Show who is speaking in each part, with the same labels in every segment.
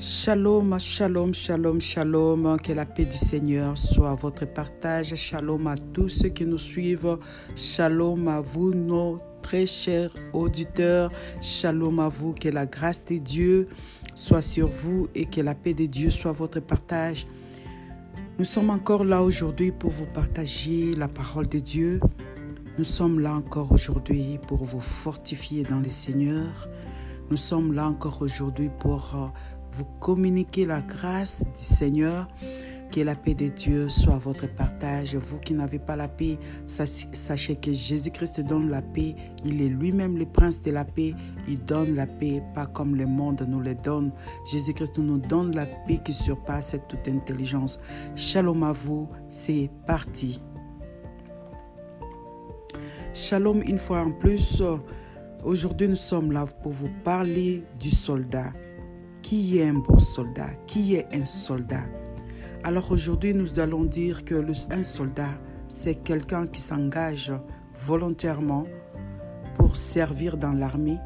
Speaker 1: Shalom, shalom, shalom, shalom. Que la paix du Seigneur soit votre partage. Shalom à tous ceux qui nous suivent. Shalom à vous, nos très chers auditeurs. Shalom à vous. Que la grâce de Dieu soit sur vous et que la paix de Dieu soit votre partage. Nous sommes encore là aujourd'hui pour vous partager la parole de Dieu. Nous sommes là encore aujourd'hui pour vous fortifier dans le Seigneur. Nous sommes là encore aujourd'hui pour euh, vous communiquer la grâce du Seigneur. Que la paix de Dieu soit votre partage. Vous qui n'avez pas la paix, sachez que Jésus-Christ donne la paix. Il est lui-même le prince de la paix. Il donne la paix, pas comme le monde nous le donne. Jésus-Christ nous donne la paix qui surpasse toute intelligence. Shalom à vous, c'est parti. Shalom une fois en plus. Aujourd'hui, nous sommes là pour vous parler du soldat. Qui est un bon soldat? Qui est un soldat? Alors aujourd'hui, nous allons dire que un soldat, c'est quelqu'un qui s'engage volontairement pour servir dans l'armée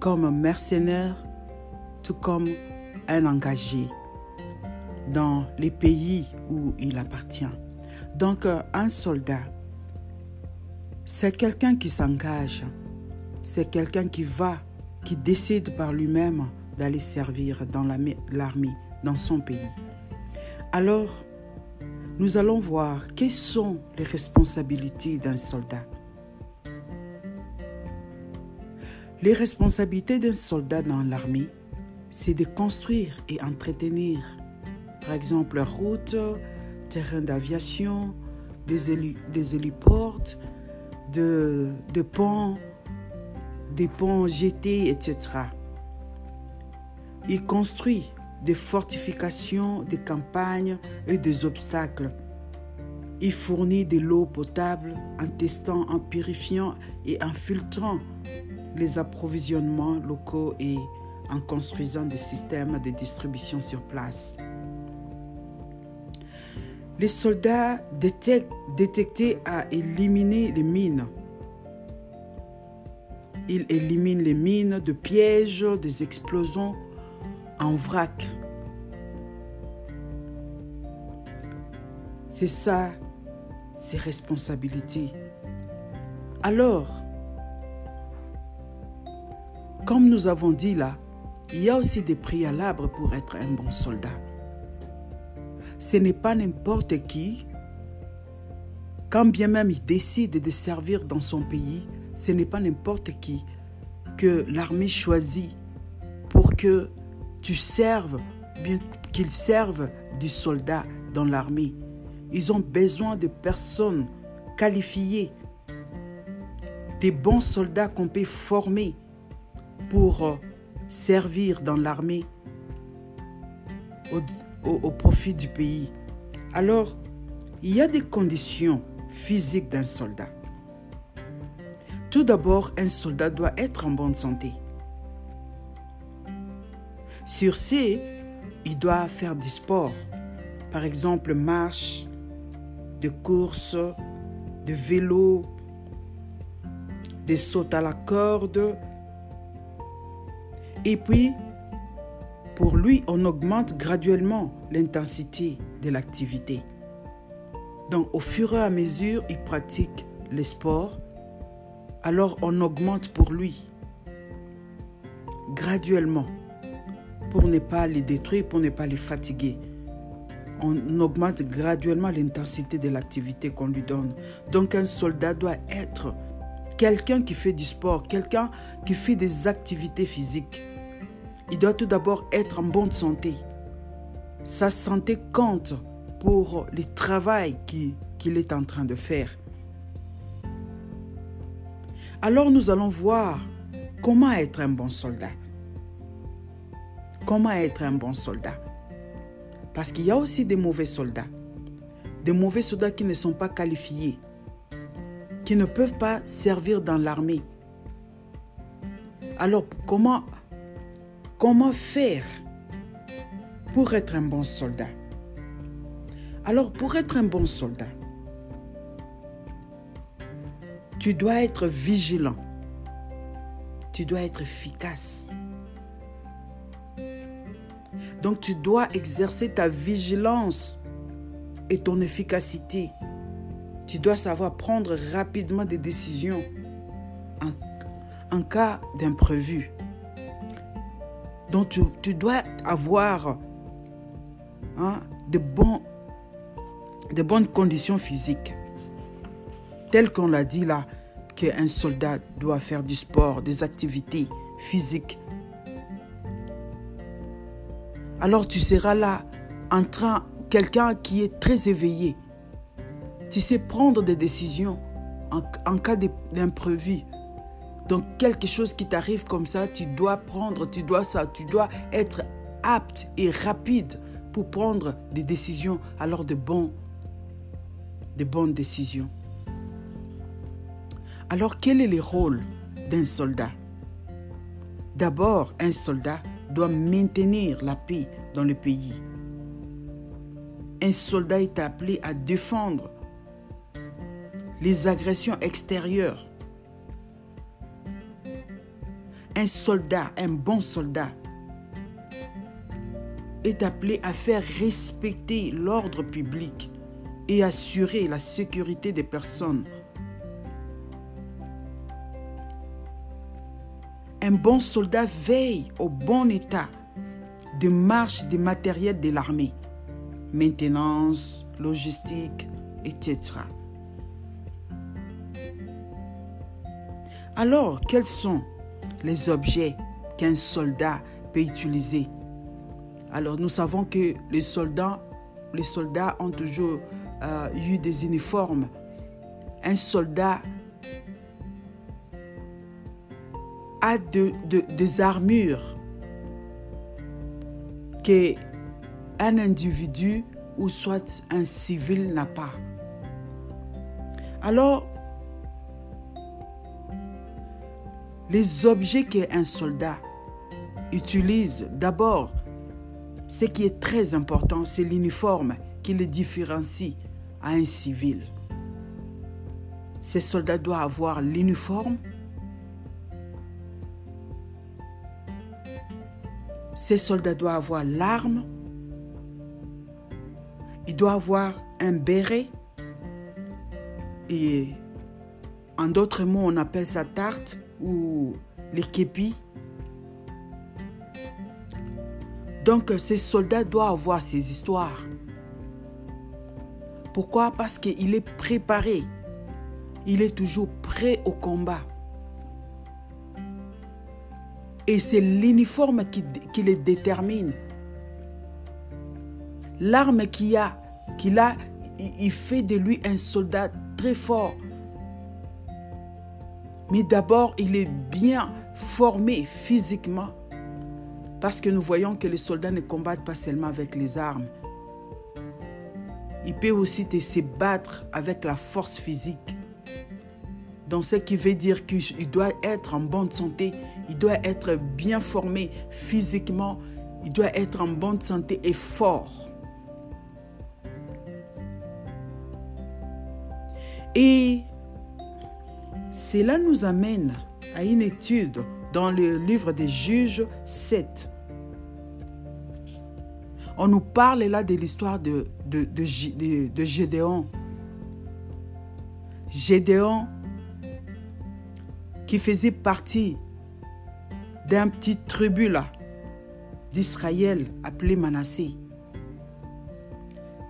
Speaker 1: comme un mercenaire, tout comme un engagé dans les pays où il appartient. Donc un soldat, c'est quelqu'un qui s'engage, c'est quelqu'un qui va, qui décide par lui-même d'aller servir dans l'armée, dans son pays. Alors, nous allons voir quelles sont les responsabilités d'un soldat. Les responsabilités d'un soldat dans l'armée, c'est de construire et entretenir, par exemple, routes, terrains d'aviation, des, des héliports, de, de ponts, des ponts jetés, etc. Il construit des fortifications, des campagnes et des obstacles. Il fournit de l'eau potable en testant, en purifiant et en filtrant les approvisionnements locaux et en construisant des systèmes de distribution sur place. Les soldats détectés à éliminer les mines. Ils éliminent les mines de pièges, des explosions en vrac. C'est ça, ses responsabilités. Alors, comme nous avons dit là, il y a aussi des préalables pour être un bon soldat. Ce n'est pas n'importe qui, quand bien même il décide de servir dans son pays, ce n'est pas n'importe qui que l'armée choisit pour que tu serves, bien qu'ils servent du soldat dans l'armée. Ils ont besoin de personnes qualifiées, des bons soldats qu'on peut former pour euh, servir dans l'armée au, au, profit du pays. Alors, il y a des conditions physiques d'un soldat. Tout d'abord, un soldat doit être en bonne santé. Sur ce, il doit faire du sport. Par exemple, marche, de course, de vélo, des sauts à la corde. Et puis, pour lui, on augmente graduellement l'intensité de l'activité. Donc, au fur et à mesure, il pratique le sport, alors on augmente pour lui graduellement pour ne pas les détruire, pour ne pas les fatiguer. On augmente graduellement l'intensité de l'activité qu'on lui donne. Donc un soldat doit être quelqu'un qui fait du sport, quelqu'un qui fait des activités physiques. Il doit tout d'abord être en bonne santé. Sa santé compte pour le travail qu'il est en train de faire. Alors nous allons voir comment être un bon soldat. Comment être un bon soldat Parce qu'il y a aussi des mauvais soldats. Des mauvais soldats qui ne sont pas qualifiés, qui ne peuvent pas servir dans l'armée. Alors comment, faire pour être un bon soldat? Alors pour être un bon soldat, tu dois être vigilant. Tu dois être efficace. Donc tu dois exercer ta vigilance et ton efficacité. Tu dois savoir prendre rapidement des décisions en, cas d'imprévu. Donc tu, dois avoir hein, de, bonnes conditions physiques. Tel qu'on l'a dit là, qu'un soldat doit faire du sport, des activités physiques. Alors tu seras là en train, quelqu'un qui est très éveillé. Tu sais prendre des décisions en, cas d'imprévu. Donc quelque chose qui t'arrive comme ça, tu dois prendre, tu dois ça, tu dois être apte et rapide pour prendre des décisions, alors de bons, de bonnes décisions. Alors quel est le rôle d'un soldat? D'abord, un soldat doit maintenir la paix dans le pays. Un soldat est appelé à défendre les agressions extérieures un soldat, un bon soldat, est appelé à faire respecter l'ordre public et assurer la sécurité des personnes. Un bon soldat veille au bon état de marche des matériels de l'armée, maintenance, logistique, etc. Alors, quels sont les objets qu'un soldat peut utiliser? Alors nous savons que les soldats, les soldats ont toujours euh, eu des uniformes. Un soldat a des armures qu'un individu ou soit un civil n'a pas. Alors, les objets qu'un soldat utilise, d'abord, ce qui est très important, c'est l'uniforme qui le différencie à un civil. Ce soldat doit avoir l'uniforme. Ce soldat doit avoir l'arme. Il doit avoir un béret. Et en d'autres mots, on appelle ça tarte ou les képis. Donc ces soldats doivent avoir ces histoires. Pourquoi? Parce qu'il est préparé. Il est toujours prêt au combat. Et c'est l'uniforme qui, qui, le détermine. L'arme qu'il a, qu'il a, il fait de lui un soldat très fort, mais d'abord, il est bien formé physiquement parce que nous voyons que les soldats ne combattent pas seulement avec les armes. Il peut aussi se battre avec la force physique. Donc ce qui veut dire qu'il doit être en bonne santé, il doit être bien formé physiquement, il doit être en bonne santé et fort. Et cela nous amène à une étude dans le livre des juges 7. On nous parle là de l'histoire de, de, de, Gédéon. Gédéon qui faisait partie d'un petit tribu d'Israël appelé Manassé.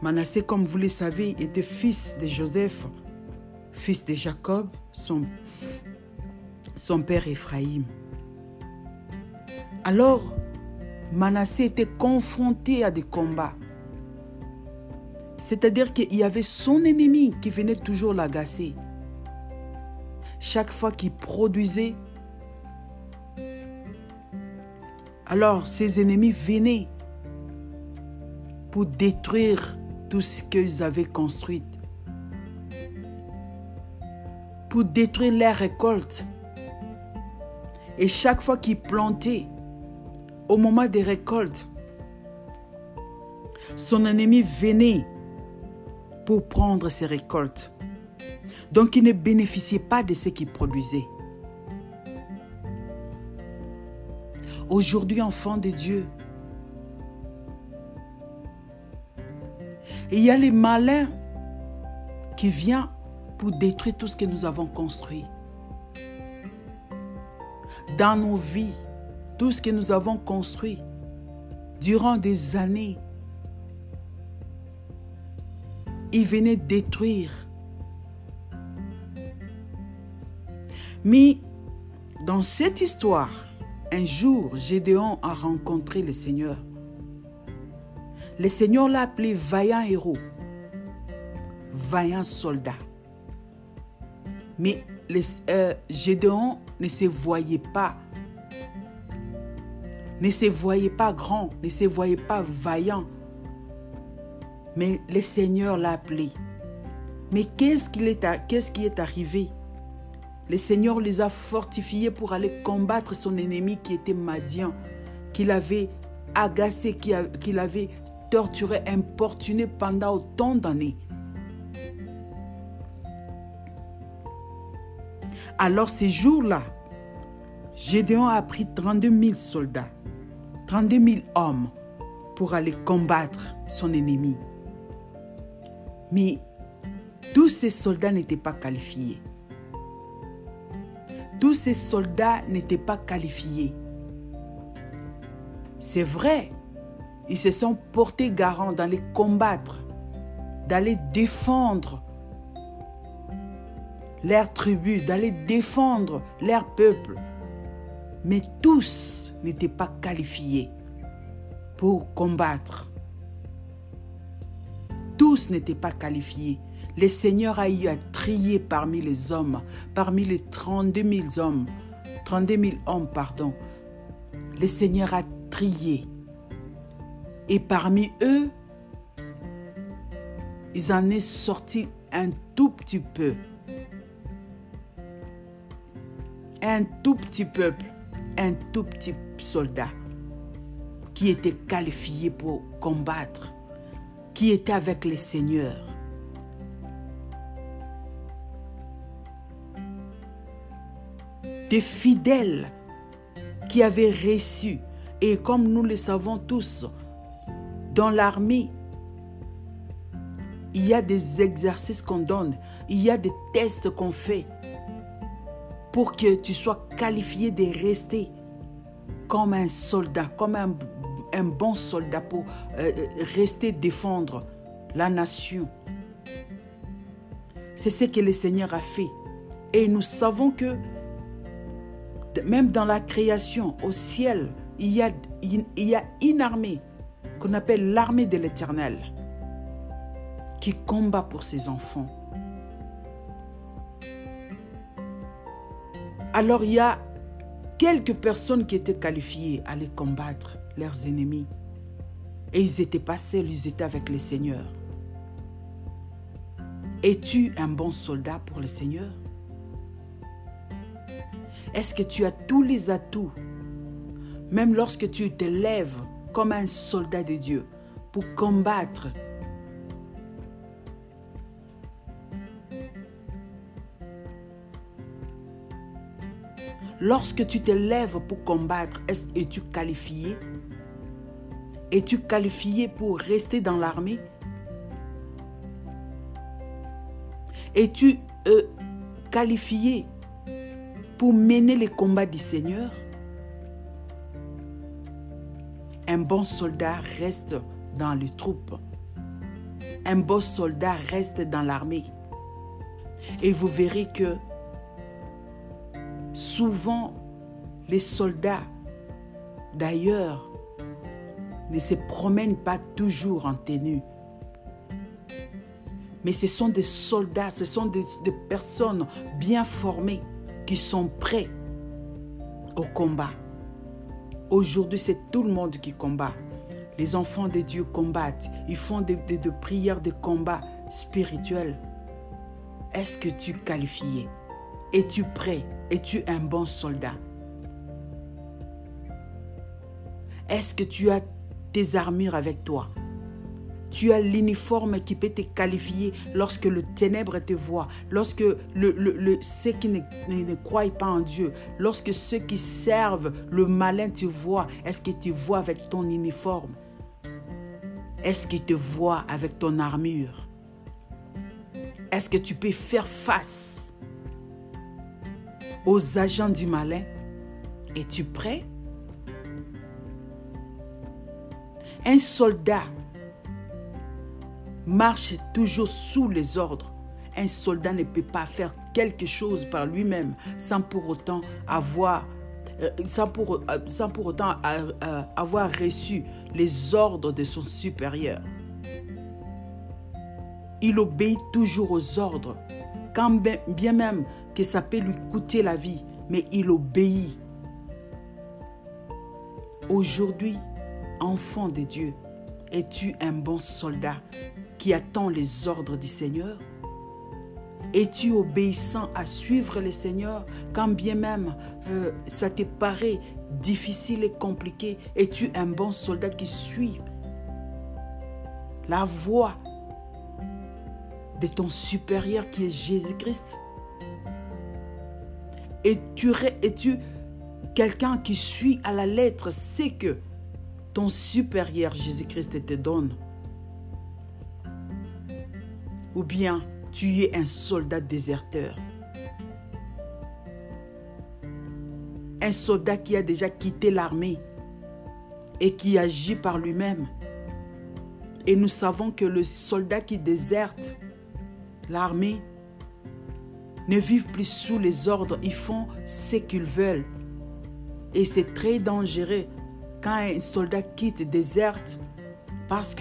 Speaker 1: Manassé, comme vous le savez, était fils de Joseph, fils de Jacob, son, son père Ephraïm. Alors, Manassé était confronté à des combats. C'est-à-dire qu'il y avait son ennemi qui venait toujours l'agacer. Chaque fois qu'il produisait, alors ses ennemis venaient pour détruire tout ce qu'ils avaient construit pour détruire les récoltes. Et chaque fois qu'il plantait, au moment des récoltes, son ennemi venait pour prendre ses récoltes. Donc il ne bénéficiait pas de ce qu'il produisait. Aujourd'hui, enfant de Dieu, il y a les malins qui viennent pour détruire tout ce que nous avons construit. Dans nos vies, tout ce que nous avons construit durant des années, il venait détruire. Mais dans cette histoire, un jour, Gédéon a rencontré le Seigneur. Le Seigneur l'a appelé vaillant héros, vaillant soldat. Mais euh, Gédéon ne se voyait pas, ne se voyait pas grand, ne se voyait pas vaillant. Mais le Seigneur l'a appelé. Mais qu'est-ce qui est, qu'est-ce qui est arrivé? Le Seigneur les a fortifiés pour aller combattre son ennemi qui était Madian, qu'il avait agacé, qu'il avait torturé, importuné pendant autant d'années. Alors ces jours-là, Gédéon a pris 32 000 soldats, 32 000 hommes pour aller combattre son ennemi. Mais tous ces soldats n'étaient pas qualifiés. Tous ces soldats n'étaient pas qualifiés. C'est vrai, ils se sont portés garant d'aller combattre, d'aller défendre leur tribu, d'aller défendre leur peuple. Mais tous n'étaient pas qualifiés pour combattre. Tous n'étaient pas qualifiés. Le Seigneur a eu à trier parmi les hommes, parmi les 32 000 hommes, 32 000 hommes, pardon. Le Seigneur a trié. Et parmi eux, ils en est sorti un tout petit peu un tout petit peuple, un tout petit soldat qui était qualifié pour combattre, qui était avec les seigneurs. Fidèles qui avaient reçu, et comme nous le savons tous, dans l'armée, il y a des exercices qu'on donne, il y a des tests qu'on fait pour que tu sois qualifié de rester comme un soldat, comme un, bon soldat pour euh, rester défendre la nation. C'est ce que le Seigneur a fait. Et nous savons que même dans la création, au ciel, il y a, une armée qu'on appelle l'armée de l'Éternel qui combat pour ses enfants. Alors il y a quelques personnes qui étaient qualifiées à aller combattre leurs ennemis. Et ils n'étaient pas seuls, ils étaient avec le Seigneur. Es-tu un bon soldat pour le Seigneur? Est-ce que tu as tous les atouts, même lorsque tu te lèves comme un soldat de Dieu, pour combattre. Lorsque tu te lèves pour combattre, es-tu qualifié? Es-tu qualifié pour rester dans l'armée? Es-tu euh, qualifié pour mener les combats du Seigneur Un bon soldat reste dans les troupes. Un bon soldat reste dans l'armée. Et vous verrez que Souvent, les soldats, d'ailleurs, ne se promènent pas toujours en tenue. Mais ce sont des soldats, ce sont des, personnes bien formées qui sont prêts au combat. Aujourd'hui, c'est tout le monde qui combat. Les enfants de Dieu combattent. Ils font des, prières de combat spirituel. Est-ce que tu es qualifié? Es-tu prêt? Es-tu un bon soldat? Est-ce que tu as tes armures avec toi? Tu as l'uniforme qui peut te qualifier lorsque le ténèbre te voit, lorsque le, ceux qui ne, ne, croient pas en Dieu, lorsque ceux qui servent le malin te voient. Est-ce que tu vois avec ton uniforme? Est-ce qu'il te voit avec ton armure? Est-ce que tu peux faire face aux agents du malin? Es-tu prêt? Un soldat marche toujours sous les ordres. Un soldat ne peut pas faire quelque chose par lui-même sans pour autant avoir euh, sans pour, euh, sans pour autant euh, avoir reçu les ordres de son supérieur. Il obéit toujours aux ordres, bien même que ça peut lui coûter la vie, mais il obéit. Aujourd'hui, enfant de Dieu, es-tu un bon soldat? Qui attend les ordres du Seigneur. Es-tu obéissant à suivre le Seigneur quand bien même euh, ça te paraît difficile et compliqué? Es-tu un bon soldat qui suit la voix de ton supérieur qui est Jésus-Christ? Es-tu es quelqu'un qui suit à la lettre ce que ton supérieur Jésus-Christ te donne? Ou bien tu es un soldat déserteur. Un soldat qui a déjà quitté l'armée et qui agit par lui-même. Et nous savons que le soldat qui déserte l'armée ne vivent plus sous les ordres, ils font ce qu'ils veulent. Et c'est très dangereux quand un soldat quitte, déserte, parce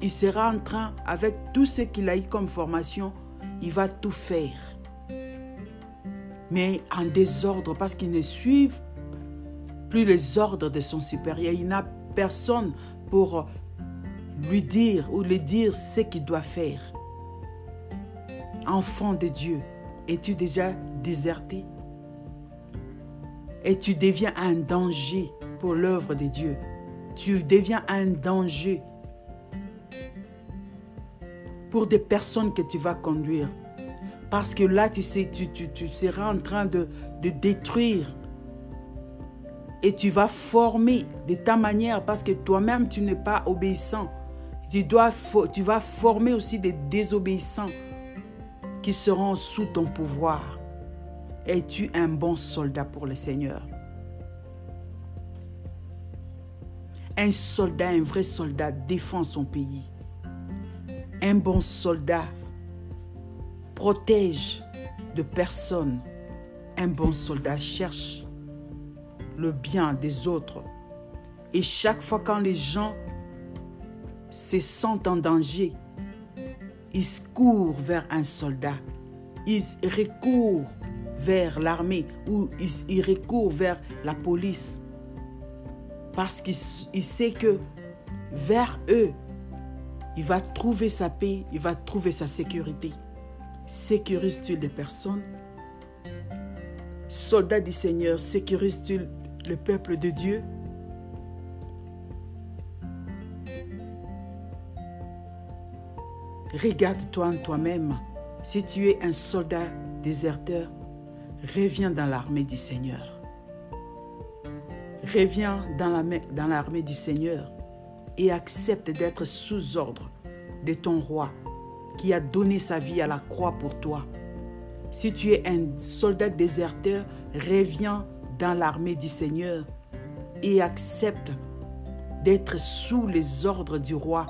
Speaker 1: qu'il sera en train, avec tout ce qu'il a eu comme formation, il va tout faire. Mais en désordre parce qu'il ne suit plus les ordres de son supérieur. Il n'a personne pour lui dire ou lui dire ce qu'il doit faire. Enfant de Dieu, es-tu déjà déserté? Et tu deviens un danger pour l'œuvre de Dieu. Tu deviens un danger pour des personnes que tu vas conduire. Parce que là, tu seras en train de, détruire. Et tu vas former de ta manière parce que toi-même, tu n'es pas obéissant. Tu, tu vas former aussi des désobéissants qui seront sous ton pouvoir. Es-tu un bon soldat pour le Seigneur? Un soldat, un vrai soldat défend son pays. Un bon soldat protège de personnes. Un bon soldat cherche le bien des autres. Et chaque fois quand les gens se sentent en danger, ils courent vers un soldat. Ils recourent vers l'armée ou ils, recourent vers la police. Parce qu'il sait que vers eux, il va trouver sa paix, il va trouver sa sécurité. Sécurise-t-il des personnes? Soldat du Seigneur, sécurise-t-il le peuple de Dieu? Regarde-toi en toi-même. Si tu es un soldat déserteur, reviens dans l'armée du Seigneur. Reviens dans l'armée du Seigneur et accepte d'être sous ordre de ton roi qui a donné sa vie à la croix pour toi. Si tu es un soldat déserteur, reviens dans l'armée du Seigneur et accepte d'être sous les ordres du roi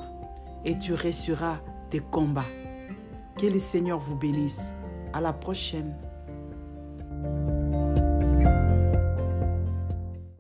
Speaker 1: et tu réussiras des combats. Que le Seigneur vous bénisse. À la prochaine.